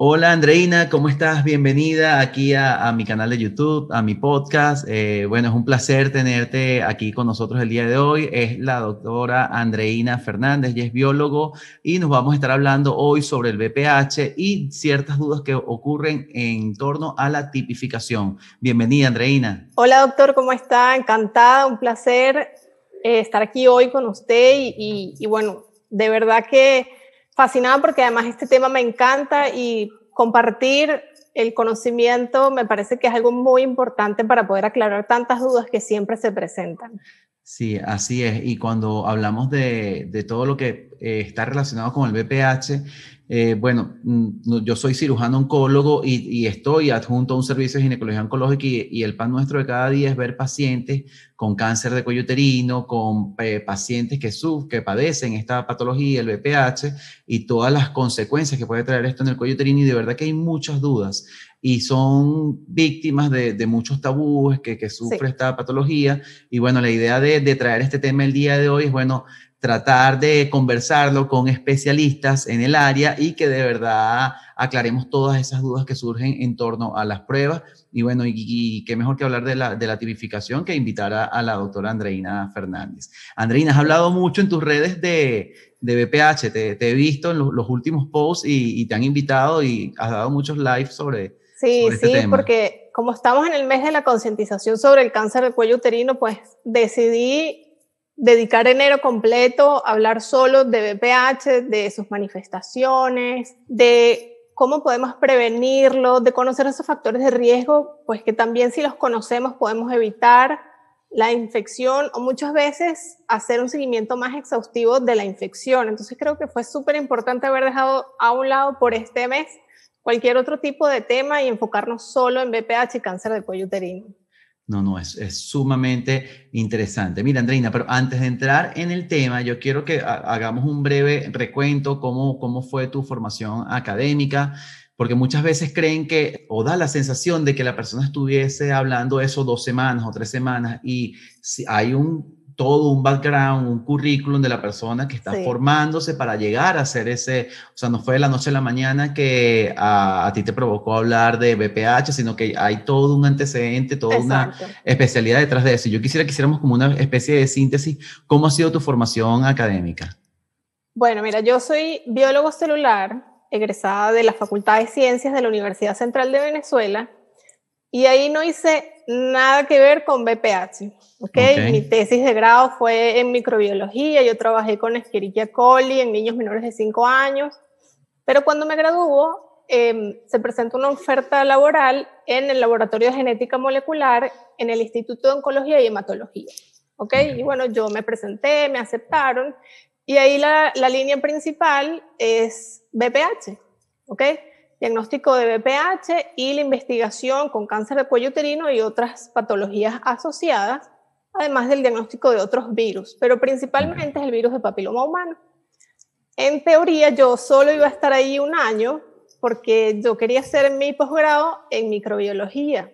Hola Andreina, ¿cómo estás? Bienvenida aquí a, mi canal de YouTube, a mi podcast. Eh, bueno, es un placer tenerte aquí con nosotros el día de hoy. Es la doctora Andreina Fernández, y es biólogo y nos vamos a estar hablando hoy sobre el BPH y ciertas dudas que ocurren en torno a la tipificación. Bienvenida Andreina. Hola doctor, ¿cómo está? Encantada, un placer eh, estar aquí hoy con usted y bueno, de verdad que fascinada porque además este tema me encanta y compartir el conocimiento me parece que es algo muy importante para poder aclarar tantas dudas que siempre se presentan. Sí, así es. Y cuando hablamos de, de todo lo que eh, está relacionado con el BPH, eh, bueno, mm, yo soy cirujano oncólogo y, estoy adjunto a un servicio de ginecología oncológica y, el pan nuestro de cada día es ver pacientes con cáncer de cuello uterino, con eh, pacientes que, que padecen esta patología, el BPH, y todas las consecuencias que puede traer esto en el cuello uterino. Y de verdad que hay muchas dudas y son víctimas de, muchos tabúes que, que sufre esta patología. Y bueno, la idea de, de traer este tema el día de hoy es, bueno, tratar de conversarlo con especialistas en el área y que de verdad aclaremos todas esas dudas que surgen en torno a las pruebas. Y bueno, y, qué mejor que hablar de la, de la tipificación que invitar a, la doctora Andreina Fernández. Andreina, has hablado mucho en tus redes de, de BPH, te, he visto en los, últimos posts y, te han invitado y has dado muchos lives sobre, sí, este sí, porque como estamos en el mes de la concientización sobre el cáncer de cuello uterino, pues decidí dedicar enero completo a hablar solo de BPH, de sus manifestaciones, de cómo podemos prevenirlo, de conocer esos factores de riesgo, pues que también si los conocemos podemos evitar la infección o muchas veces hacer un seguimiento más exhaustivo de la infección. Entonces creo que fue súper importante haber dejado a un lado por este mes cualquier otro tipo de tema y enfocarnos solo en BPH y cáncer de cuello uterino. No, no, es, es, sumamente interesante. Mira, Andreina, pero antes de entrar en el tema, yo quiero que hagamos un breve recuento, cómo, cómo fue tu formación académica, porque muchas veces creen que, o da la sensación de que la persona estuviese hablando eso dos semanas o tres semanas, y si hay un todo un background, un currículum de la persona que está formándose para llegar a hacer ese, o sea, no fue de la noche a la mañana que a, ti te provocó hablar de BPH, sino que hay todo un antecedente, toda una especialidad detrás de eso. Yo quisiera que hiciéramos como una especie de síntesis, ¿cómo ha sido tu formación académica? Bueno, mira, yo soy biólogo celular, egresada de la Facultad de Ciencias de la Universidad Central de Venezuela, y ahí no hice nada que ver con BPH. ¿okay? Mi tesis de grado fue en microbiología, yo trabajé con Escherichia coli en niños menores de 5 años, pero cuando me graduó em, se presentó una oferta laboral en el Laboratorio de Genética Molecular en el Instituto de Oncología y Hematología. ¿okay? Y bueno, yo me presenté, me aceptaron, y ahí la, la línea principal es BPH. ¿okay? Diagnóstico de BPH y la investigación con cáncer de cuello uterino y otras patologías asociadas, además del diagnóstico de otros virus, pero principalmente es el virus de papiloma humano. En teoría yo solo iba a estar ahí un año porque yo quería hacer mi posgrado en microbiología.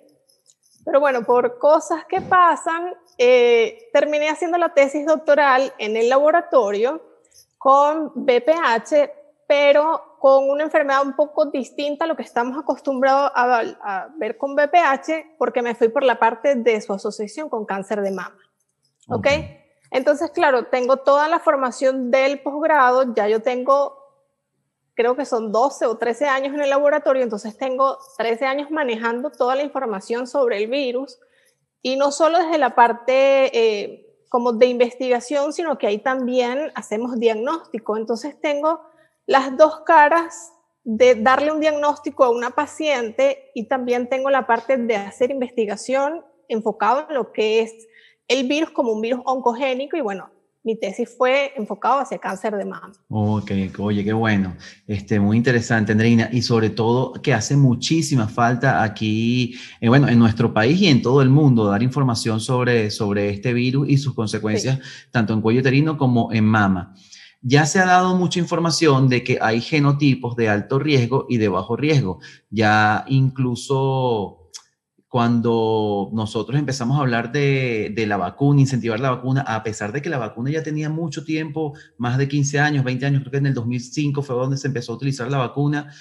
Pero bueno, por cosas que pasan, eh, terminé haciendo la tesis doctoral en el laboratorio con BPH, pero con una enfermedad un poco distinta a lo que estamos acostumbrados a, ver con BPH, porque me fui por la parte de su asociación con cáncer de mama. ¿Ok? Entonces, claro, tengo toda la formación del posgrado, ya yo tengo, creo que son 12 o 13 años en el laboratorio, entonces tengo 13 años manejando toda la información sobre el virus, y no solo desde la parte eh, como de investigación, sino que ahí también hacemos diagnóstico. Entonces tengo las dos caras de darle un diagnóstico a una paciente y también tengo la parte de hacer investigación enfocado en lo que es el virus como un virus oncogénico y bueno, mi tesis fue enfocado hacia cáncer de mama. Ok, oye, qué bueno. Este, muy interesante, Andreina. Y sobre todo que hace muchísima falta aquí, eh, bueno, en nuestro país y en todo el mundo, dar información sobre, sobre este virus y sus consecuencias, tanto en cuello uterino como en mama ya se ha dado mucha información de que hay genotipos de alto riesgo y de bajo riesgo. Ya incluso cuando nosotros empezamos a hablar de, la vacuna, incentivar la vacuna, a pesar de que la vacuna ya tenía mucho tiempo, más de 15 años, 20 años, creo que en el 2005 fue donde se empezó a utilizar la vacuna,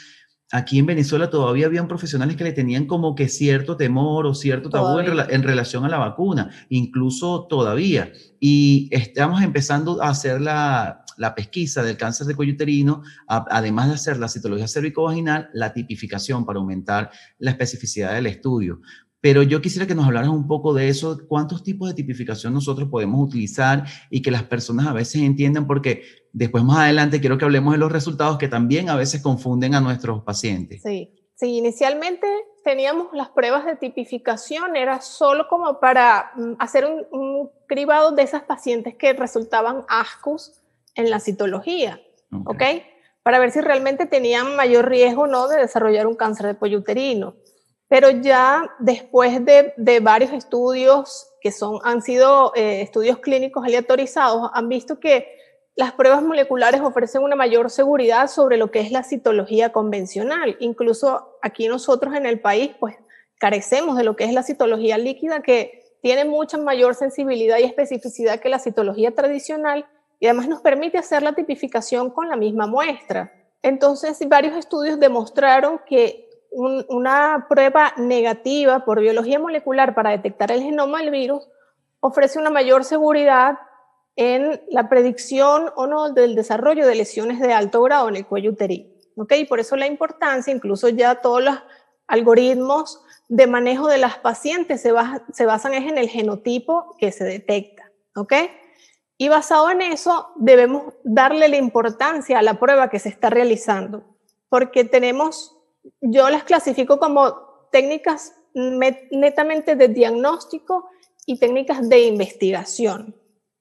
aquí en Venezuela todavía habían profesionales que le tenían como que cierto temor o cierto tabú en, relación a la vacuna, incluso todavía. Y estamos empezando a hacer la, la pesquisa del cáncer de cuello uterino, además de hacer la citología cervicovaginal, la tipificación para aumentar la especificidad del estudio. Pero yo quisiera que nos hablaras un poco de eso, cuántos tipos de tipificación nosotros podemos utilizar y que las personas a veces entiendan, porque después más adelante quiero que hablemos de los resultados que también a veces confunden a nuestros pacientes. Sí, sí, inicialmente teníamos las pruebas de tipificación, era solo como para mm, hacer un, cribado de esas pacientes que resultaban ascos en la citología, ¿ok? Para ver si realmente tenían mayor riesgo o no de desarrollar un cáncer de cuello uterino pero ya después de, varios estudios que son, han sido eh, estudios clínicos aleatorizados, han visto que las pruebas moleculares ofrecen una mayor seguridad sobre lo que es la citología convencional. Incluso aquí nosotros en el país, pues carecemos de lo que es la citología líquida, que tiene mucha mayor sensibilidad y especificidad que la citología tradicional y además nos permite hacer la tipificación con la misma muestra. Entonces, varios estudios demostraron que una prueba negativa por biología molecular para detectar el genoma del virus ofrece una mayor seguridad en la predicción o no del desarrollo de lesiones de alto grado en el cuello uterino. ¿ok? Y por eso la importancia, incluso ya todos los algoritmos de manejo de las pacientes se, se basan en el genotipo que se detecta. ¿ok? Y basado en eso, debemos darle la importancia a la prueba que se está realizando, porque tenemos yo las clasifico como técnicas netamente de diagnóstico y técnicas de investigación.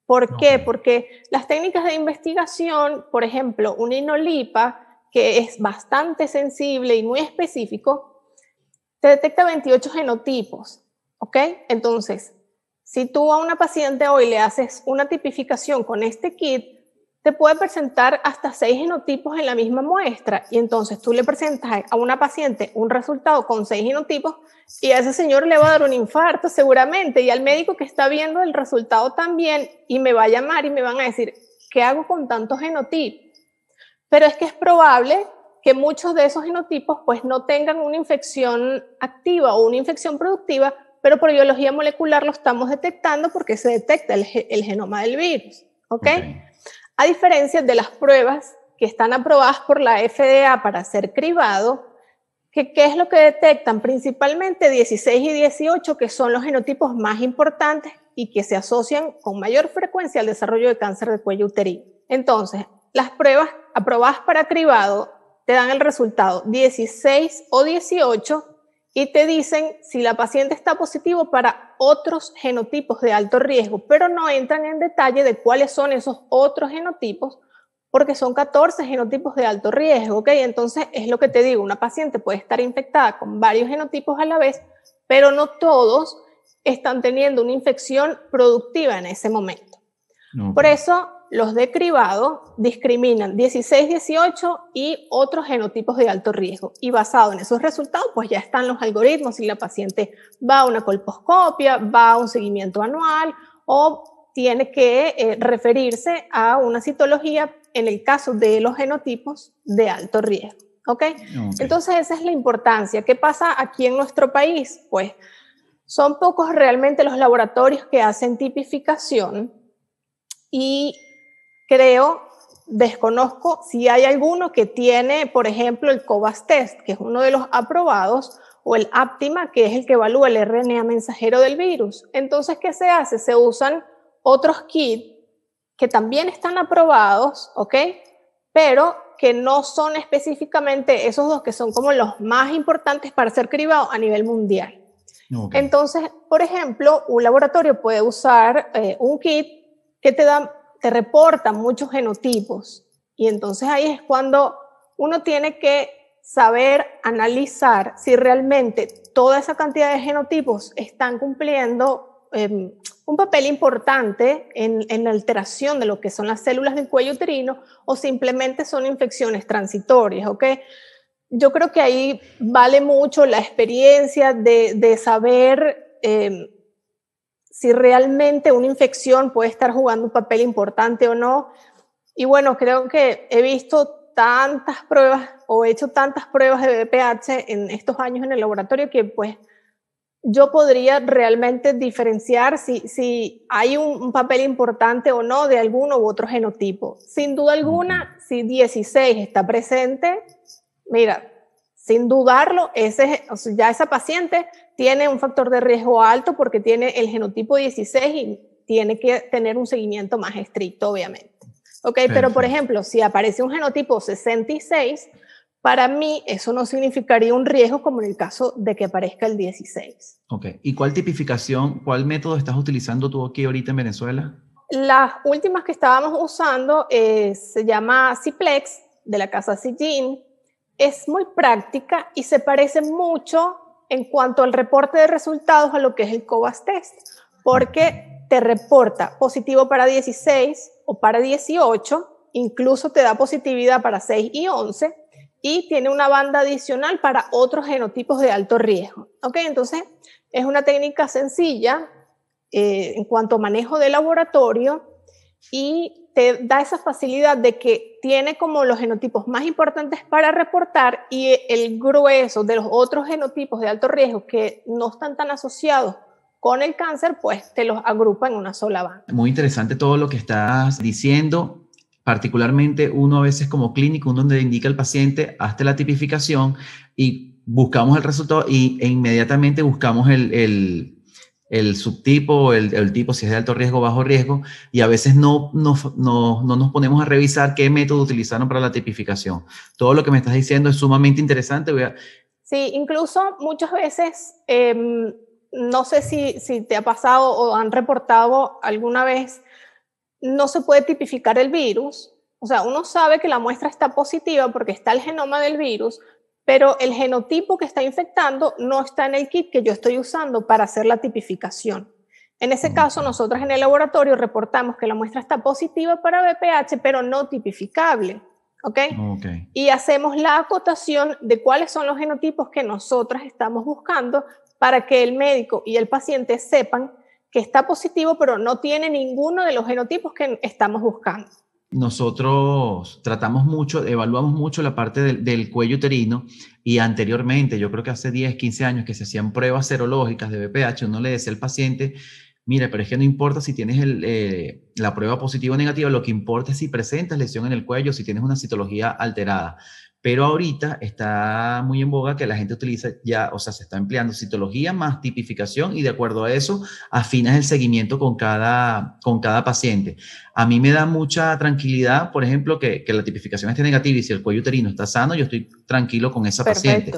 ¿Por qué? Porque las técnicas de investigación, por ejemplo, un inolipa, que es bastante sensible y muy específico, te detecta 28 genotipos, ¿ok? Entonces, si tú a una paciente hoy le haces una tipificación con este kit, te puede presentar hasta seis genotipos en la misma muestra y entonces tú le presentas a una paciente un resultado con seis genotipos y a ese señor le va a dar un infarto seguramente y al médico que está viendo el resultado también y me va a llamar y me van a decir, ¿qué hago con tantos genotipos? Pero es que es probable que muchos de esos genotipos pues no tengan una infección activa o una infección productiva, pero por biología molecular lo estamos detectando porque se detecta el, genoma del virus. ¿Ok? okay a diferencia de las pruebas que están aprobadas por la FDA para ser cribado, que, ¿qué es lo que detectan? Principalmente 16 y 18, que son los genotipos más importantes y que se asocian con mayor frecuencia al desarrollo de cáncer de cuello uterino. Entonces, las pruebas aprobadas para cribado te dan el resultado 16 o 18 y te dicen si la paciente está positivo para otros genotipos de alto riesgo, pero no entran en detalle de cuáles son esos otros genotipos, porque son 14 genotipos de alto riesgo, ¿ok? Entonces es lo que te digo, una paciente puede estar infectada con varios genotipos a la vez, pero no todos están teniendo una infección productiva en ese momento. Por eso los de cribado discriminan 16, 18 y otros genotipos de alto riesgo. Y basado en esos resultados, pues ya están los algoritmos si la paciente va a una colposcopia, va a un seguimiento anual o tiene que eh, referirse a una citología en el caso de los genotipos de alto riesgo. ¿Ok? Entonces esa es la importancia. ¿Qué pasa aquí en nuestro país? Pues son pocos realmente los laboratorios que hacen tipificación y creo, desconozco si hay alguno que tiene, por ejemplo, el COVAS Test, que es uno de los aprobados, o el Aptima, que es el que evalúa el RNA mensajero del virus. Entonces, ¿qué se hace? Se usan otros kits que también están aprobados, ¿ok? Pero que no son específicamente esos dos que son como los más importantes para ser cribados a nivel mundial. Entonces, por ejemplo, un laboratorio puede usar eh, un kit que te da te reportan muchos genotipos. Y entonces ahí es cuando uno tiene que saber analizar si realmente toda esa cantidad de genotipos están cumpliendo em, un papel importante en, en, la alteración de lo que son las células del cuello uterino o simplemente son infecciones transitorias, ¿ok? Yo creo que ahí vale mucho la experiencia de, de saber em, si realmente una infección puede estar jugando un papel importante o no. Y bueno, creo que he visto tantas pruebas o he hecho tantas pruebas de BPH en estos años en el laboratorio que pues yo podría realmente diferenciar si, si hay un, papel importante o no de alguno u otro genotipo. Sin duda alguna, si 16 está presente, mira, sin dudarlo, ese, ya esa paciente tiene un factor de riesgo alto porque tiene el genotipo 16 y tiene que tener un seguimiento más estricto, obviamente. Ok, pero por ejemplo, si aparece un genotipo 66, para mí eso no significaría un riesgo como en el caso de que aparezca el 16. Ok, ¿y cuál tipificación, cuál método estás utilizando tú aquí ahorita en Venezuela? Las últimas que estábamos usando eh, se llama Ciplex de la casa Cigin. Es muy práctica y se parece mucho en cuanto al reporte de resultados a lo que es el COVAS test, porque te reporta positivo para 16 o para 18, incluso te da positividad para 6 y 11 y tiene una banda adicional para otros genotipos de alto riesgo. ¿Ok? Entonces, es una técnica sencilla eh, en cuanto a manejo de laboratorio y te da esa facilidad de que tiene como los genotipos más importantes para reportar y el grueso de los otros genotipos de alto riesgo que no están tan asociados con el cáncer, pues te los agrupa en una sola banda. Muy interesante todo lo que estás diciendo, particularmente uno a veces como clínico, uno donde indica al paciente, hazte la tipificación y buscamos el resultado y, e inmediatamente buscamos el, el, subtipo, el, el, tipo, si es de alto riesgo bajo riesgo, y a veces no, no, no, no, nos ponemos a revisar qué método utilizaron para la tipificación. Todo lo que me estás diciendo es sumamente interesante. Voy. Sí, incluso muchas veces... Eh, no sé si, si te ha pasado o han reportado alguna vez, no se puede tipificar el virus. O sea, uno sabe que la muestra está positiva porque está el genoma del virus, pero el genotipo que está infectando no está en el kit que yo estoy usando para hacer la tipificación. En ese caso, nosotros en el laboratorio reportamos que la muestra está positiva para BPH, pero no tipificable. ¿ok? Y hacemos la acotación de cuáles son los genotipos que nosotros estamos buscando para que el médico y el paciente sepan que está positivo, pero no tiene ninguno de los genotipos que estamos buscando. Nosotros tratamos mucho, evaluamos mucho la parte del, cuello uterino y anteriormente, yo creo que hace 10, 15 años que se hacían pruebas serológicas de BPH, uno le decía al paciente, mire, pero es que no importa si tienes eh, la prueba positiva o negativa, lo que importa es si presentas lesión en el cuello, si tienes una citología alterada. Pero ahorita está muy en boga que la gente utiliza ya, o sea, se está empleando citología más tipificación y de acuerdo a eso afinas el seguimiento con cada, con cada paciente. A mí me da mucha tranquilidad, por ejemplo, que, que la tipificación esté negativa y si el cuello uterino está sano, yo estoy tranquilo con esa paciente.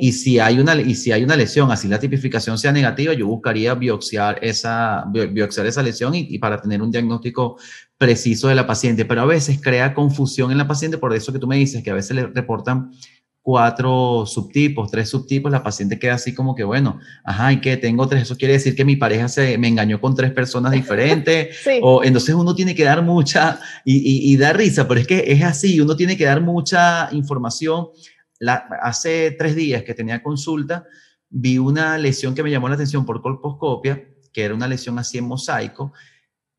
Y, si hay una, y si hay una lesión, así la tipificación sea negativa, yo buscaría biopsiar esa, biopsiar esa lesión y, y para tener un diagnóstico preciso de la paciente, pero a veces crea confusión en la paciente, por eso que tú me dices que a veces le reportan cuatro subtipos, tres subtipos, la paciente queda así como que, bueno, ajá, ¿y qué? Tengo tres, eso quiere decir que mi pareja se me engañó con tres personas diferentes, o entonces uno tiene que dar mucha, y, y, da risa, pero es que es así, uno tiene que dar mucha información. La, hace tres días que tenía consulta, vi una lesión que me llamó la atención por colposcopia, que era una lesión así en mosaico,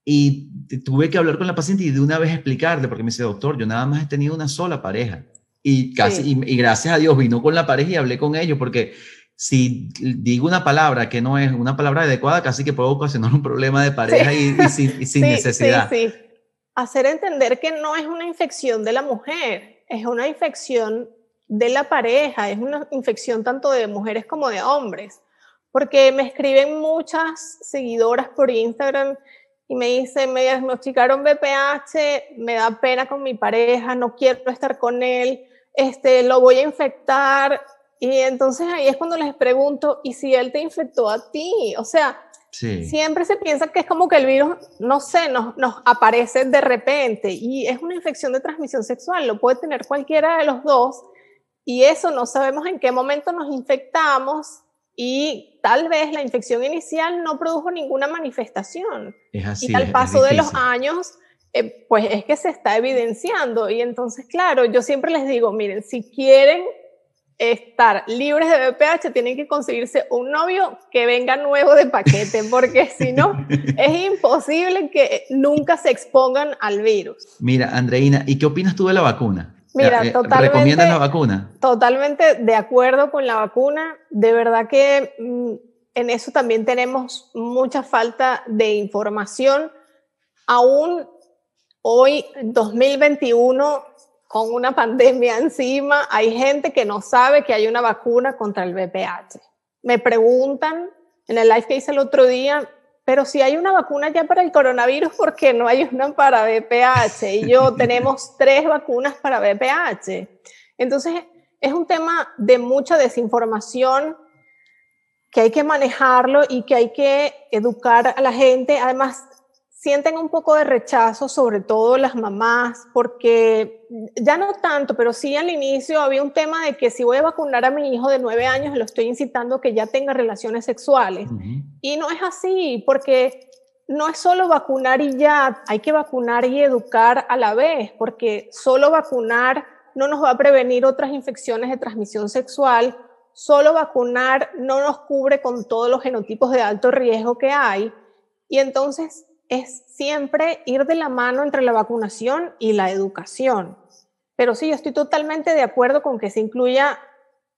y tuve que hablar con la paciente y de una vez explicarle, porque me dice, doctor, yo nada más he tenido una sola pareja. Y casi, y, gracias a Dios vino con la pareja y hablé con ellos, porque si digo una palabra que no es una palabra adecuada, casi que puedo ocasionar un problema de pareja y, sin, sin necesidad. Sí, Hacer entender que no es una infección de la mujer, es una infección de la pareja, es una infección tanto de mujeres como de hombres. Porque me escriben muchas seguidoras por Instagram y me dice, me diagnosticaron BPH, me da pena con mi pareja, no quiero estar con él, este, lo voy a infectar. Y entonces ahí es cuando les pregunto, ¿y si él te infectó a ti? O sea, siempre se piensa que es como que el virus, no sé, nos, nos aparece de repente y es una infección de transmisión sexual, lo puede tener cualquiera de los dos. Y eso no sabemos en qué momento nos infectamos y tal vez la infección inicial no produjo ninguna manifestación. Es así. Y al paso de los años, eh, pues es que se está evidenciando. Y entonces, claro, yo siempre les digo, miren, si quieren estar libres de VPH, tienen que conseguirse un novio que venga nuevo de paquete, porque si no, es imposible que nunca se expongan al virus. Mira, Andreina, ¿y qué opinas tú de la vacuna? Mira, eh, totalmente. ¿Recomiendas la vacuna? Totalmente de acuerdo con la vacuna. De verdad que mm, en eso también tenemos mucha falta de información. Aún hoy, 2021, con una pandemia encima, hay gente que no sabe que hay una vacuna contra el VPH. Me preguntan en el live que hice el otro día, pero si hay una vacuna ya para el coronavirus, ¿por qué no hay una para VPH? Y yo tenemos tres vacunas para VPH. Entonces, es un tema de mucha desinformación que hay que manejarlo y que hay que educar a la gente. Además, sienten un poco de rechazo, sobre todo las mamás, porque ya no tanto, pero sí al inicio había un tema de que si voy a vacunar a mi hijo de nueve años, lo estoy incitando a que ya tenga relaciones sexuales. Y no es así, porque no es solo vacunar y ya, hay que vacunar y educar a la vez, porque solo vacunar no nos va a prevenir otras infecciones de transmisión sexual, solo vacunar no nos cubre con todos los genotipos de alto riesgo que hay. Y entonces es siempre ir de la mano entre la vacunación y la educación. Pero sí, yo estoy totalmente de acuerdo con que se incluya,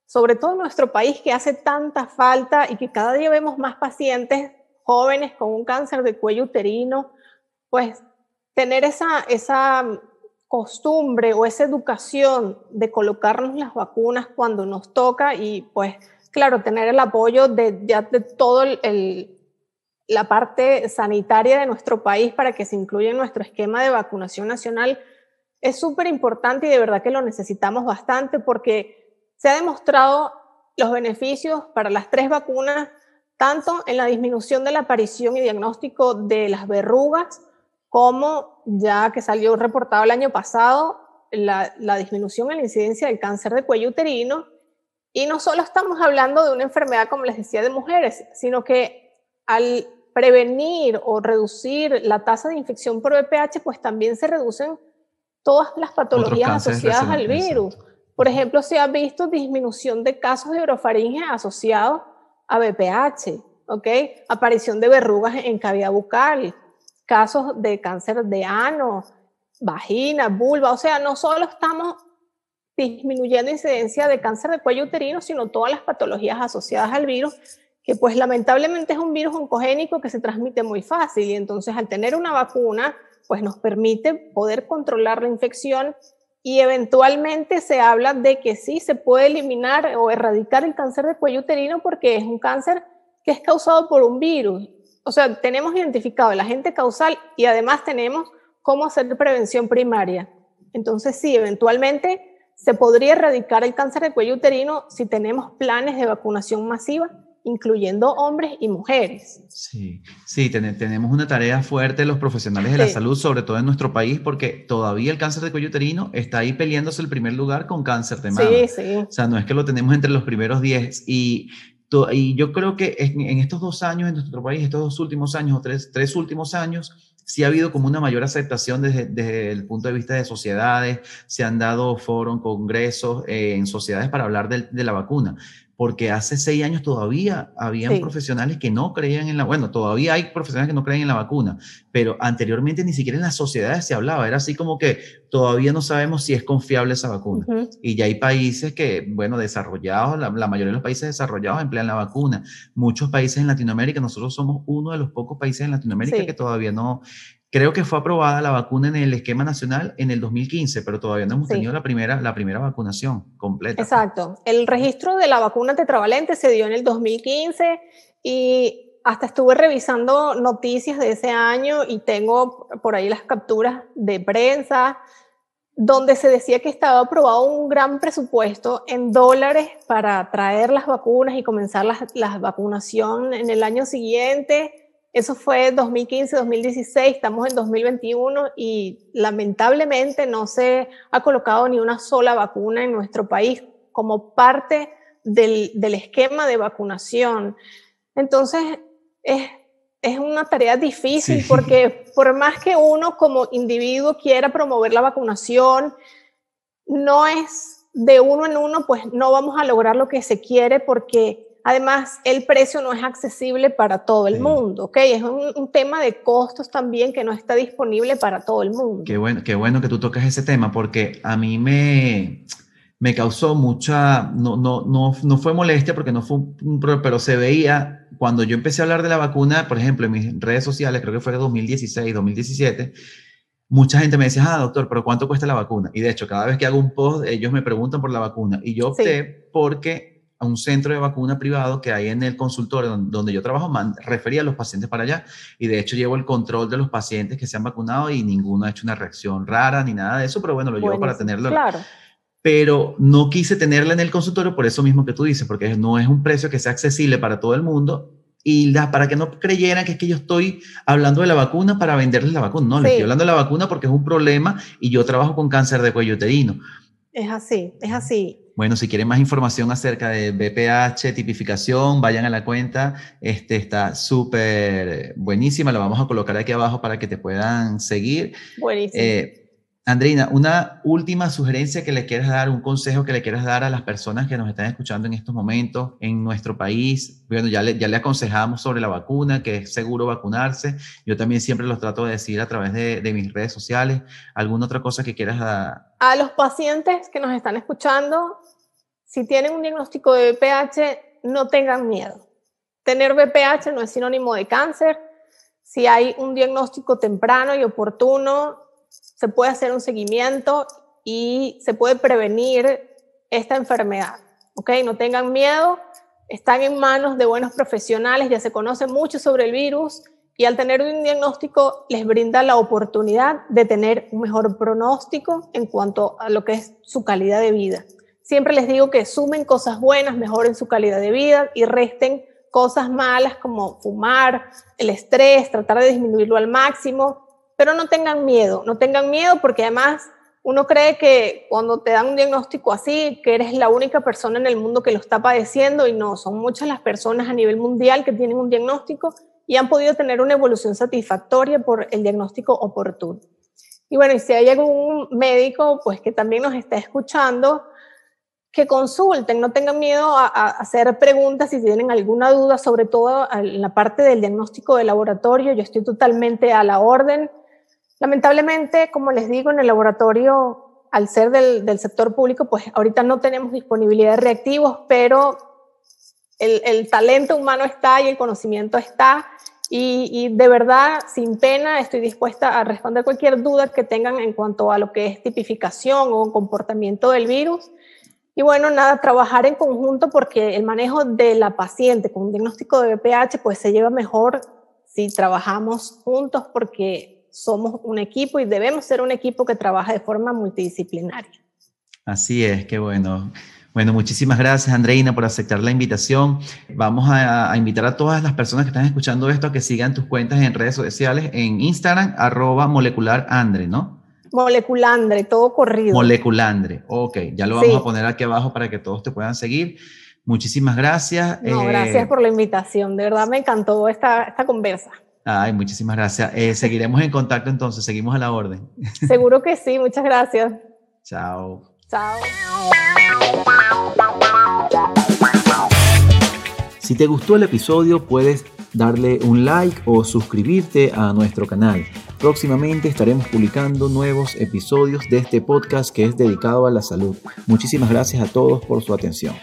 sobre todo en nuestro país, que hace tanta falta y que cada día vemos más pacientes jóvenes con un cáncer de cuello uterino, pues tener esa, esa costumbre o esa educación de colocarnos las vacunas cuando nos toca y pues claro, tener el apoyo de, ya de todo el la parte sanitaria de nuestro país para que se incluya en nuestro esquema de vacunación nacional es súper importante y de verdad que lo necesitamos bastante porque se ha demostrado los beneficios para las tres vacunas, tanto en la disminución de la aparición y diagnóstico de las verrugas, como ya que salió reportado el año pasado, la, la disminución en la incidencia del cáncer de cuello uterino. Y no solo estamos hablando de una enfermedad, como les decía, de mujeres, sino que al prevenir o reducir la tasa de infección por VPH, pues también se reducen todas las patologías asociadas al virus. Por ejemplo, se ha visto disminución de casos de orofaringe asociados a VPH, ¿ok? Aparición de verrugas en cavidad bucal, casos de cáncer de ano, vagina, vulva, o sea, no solo estamos disminuyendo incidencia de cáncer de cuello uterino, sino todas las patologías asociadas al virus que pues lamentablemente es un virus oncogénico que se transmite muy fácil y entonces al tener una vacuna pues nos permite poder controlar la infección y eventualmente se habla de que sí se puede eliminar o erradicar el cáncer de cuello uterino porque es un cáncer que es causado por un virus. O sea, tenemos identificado el agente causal y además tenemos cómo hacer prevención primaria. Entonces sí, eventualmente se podría erradicar el cáncer de cuello uterino si tenemos planes de vacunación masiva incluyendo hombres y mujeres. Sí, sí, tenemos una tarea fuerte los profesionales de la salud, sobre todo en nuestro país, porque todavía el cáncer de cuello uterino está ahí peleándose el primer lugar con cáncer de mama. Sí, sí. O sea, no es que lo tenemos entre los primeros 10 y y yo creo que en, estos dos años en nuestro país, estos dos últimos años o tres, tres últimos años, sí ha habido como una mayor aceptación desde, desde el punto de vista de sociedades, se han dado foros, congresos eh, en sociedades para hablar de, de, la vacuna porque hace seis años todavía habían profesionales que no creían en la, bueno, todavía hay profesionales que no creen en la vacuna, pero anteriormente ni siquiera en las sociedades se hablaba, era así como que todavía no sabemos si es confiable esa vacuna. Y ya hay países que, bueno, desarrollados, la, mayoría de los países desarrollados emplean la vacuna. Muchos países en Latinoamérica, nosotros somos uno de los pocos países en Latinoamérica que todavía no, Creo que fue aprobada la vacuna en el esquema nacional en el 2015, pero todavía no hemos tenido la primera, la primera vacunación completa. Exacto. El registro de la vacuna tetravalente se dio en el 2015 y hasta estuve revisando noticias de ese año y tengo por ahí las capturas de prensa donde se decía que estaba aprobado un gran presupuesto en dólares para traer las vacunas y comenzar la, la vacunación en el año siguiente eso fue 2015-2016, estamos en 2021 y lamentablemente no se ha colocado ni una sola vacuna en nuestro país como parte del, esquema de vacunación. Entonces, es, es una tarea difícil porque por más que uno como individuo quiera promover la vacunación, no es de uno en uno, pues no vamos a lograr lo que se quiere porque Además, el precio no es accesible para todo el mundo, ¿ok? Es un, tema de costos también que no está disponible para todo el mundo. Qué bueno, qué bueno que tú tocas ese tema porque a mí me, me causó mucha, no, no, no, no fue molestia porque no fue un, pero se veía cuando yo empecé a hablar de la vacuna, por ejemplo, en mis redes sociales, creo que fue de 2016, 2017, mucha gente me decía, ah, doctor, pero ¿cuánto cuesta la vacuna? Y de hecho, cada vez que hago un post, ellos me preguntan por la vacuna y yo opté porque a un centro de vacuna privado que hay en el consultorio donde, yo trabajo, refería a los pacientes para allá y de hecho llevo el control de los pacientes que se han vacunado y ninguno ha hecho una reacción rara ni nada de eso, pero bueno, lo llevo para tenerlo. Claro. Pero no quise tenerla en el consultorio por eso mismo que tú dices, porque no es un precio que sea accesible para todo el mundo y para que no creyeran que es que yo estoy hablando de la vacuna para venderles la vacuna. No, les estoy hablando de la vacuna porque es un problema y yo trabajo con cáncer de cuello uterino. Es así, es así. Bueno, si quieren más información acerca de BPH, tipificación, vayan a la cuenta. Este está súper buenísima. La vamos a colocar aquí abajo para que te puedan seguir. Buenísimo. Eh, Andreina, una última sugerencia que le quieras dar, un consejo que le quieras dar a las personas que nos están escuchando en estos momentos en nuestro país. Bueno, ya le, ya le aconsejamos sobre la vacuna, que es seguro vacunarse. Yo también siempre los trato de decir a través de, de mis redes sociales. ¿Alguna otra cosa que quieras dar? A los pacientes que nos están escuchando, si tienen un diagnóstico de BPH, no tengan miedo. Tener BPH no es sinónimo de cáncer. Si hay un diagnóstico temprano y oportuno, se puede hacer un seguimiento y se puede prevenir esta enfermedad. ¿Ok? No tengan miedo, están en manos de buenos profesionales, ya se conoce mucho sobre el virus y al tener un diagnóstico les brinda la oportunidad de tener un mejor pronóstico en cuanto a lo que es su calidad de vida. Siempre les digo que sumen cosas buenas, mejoren su calidad de vida y resten cosas malas como fumar, el estrés, tratar de disminuirlo al máximo pero no tengan miedo, no tengan miedo porque además uno cree que cuando te dan un diagnóstico así, que eres la única persona en el mundo que lo está padeciendo y no, son muchas las personas a nivel mundial que tienen un diagnóstico y han podido tener una evolución satisfactoria por el diagnóstico oportuno. Y bueno, y si hay algún médico pues que también nos está escuchando, que consulten, no tengan miedo a, a, hacer preguntas si tienen alguna duda, sobre todo en la parte del diagnóstico de laboratorio. Yo estoy totalmente a la orden. Lamentablemente, como les digo, en el laboratorio, al ser del, sector público, pues ahorita no tenemos disponibilidad de reactivos, pero el, talento humano está y el conocimiento está. Y, de verdad, sin pena, estoy dispuesta a responder cualquier duda que tengan en cuanto a lo que es tipificación o comportamiento del virus. Y bueno, nada, trabajar en conjunto porque el manejo de la paciente con un diagnóstico de VPH pues se lleva mejor si trabajamos juntos porque somos un equipo y debemos ser un equipo que trabaja de forma multidisciplinaria. Así es, qué bueno. Bueno, muchísimas gracias, Andreina, por aceptar la invitación. Vamos a, invitar a todas las personas que están escuchando esto a que sigan tus cuentas en redes sociales, en Instagram, arroba molecularandre, ¿no? Moleculandre, todo corrido. Moleculandre, ok, ya lo vamos a poner aquí abajo para que todos te puedan seguir. Muchísimas gracias. No, gracias eh, por la invitación, de verdad me encantó esta, esta conversa. Ay, muchísimas gracias. Eh, seguiremos en contacto entonces, seguimos a la orden. Seguro que sí, muchas gracias. Chao. Chao. Si te gustó el episodio, puedes darle un like o suscribirte a nuestro canal. Próximamente estaremos publicando nuevos episodios de este podcast que es dedicado a la salud. Muchísimas gracias a todos por su atención.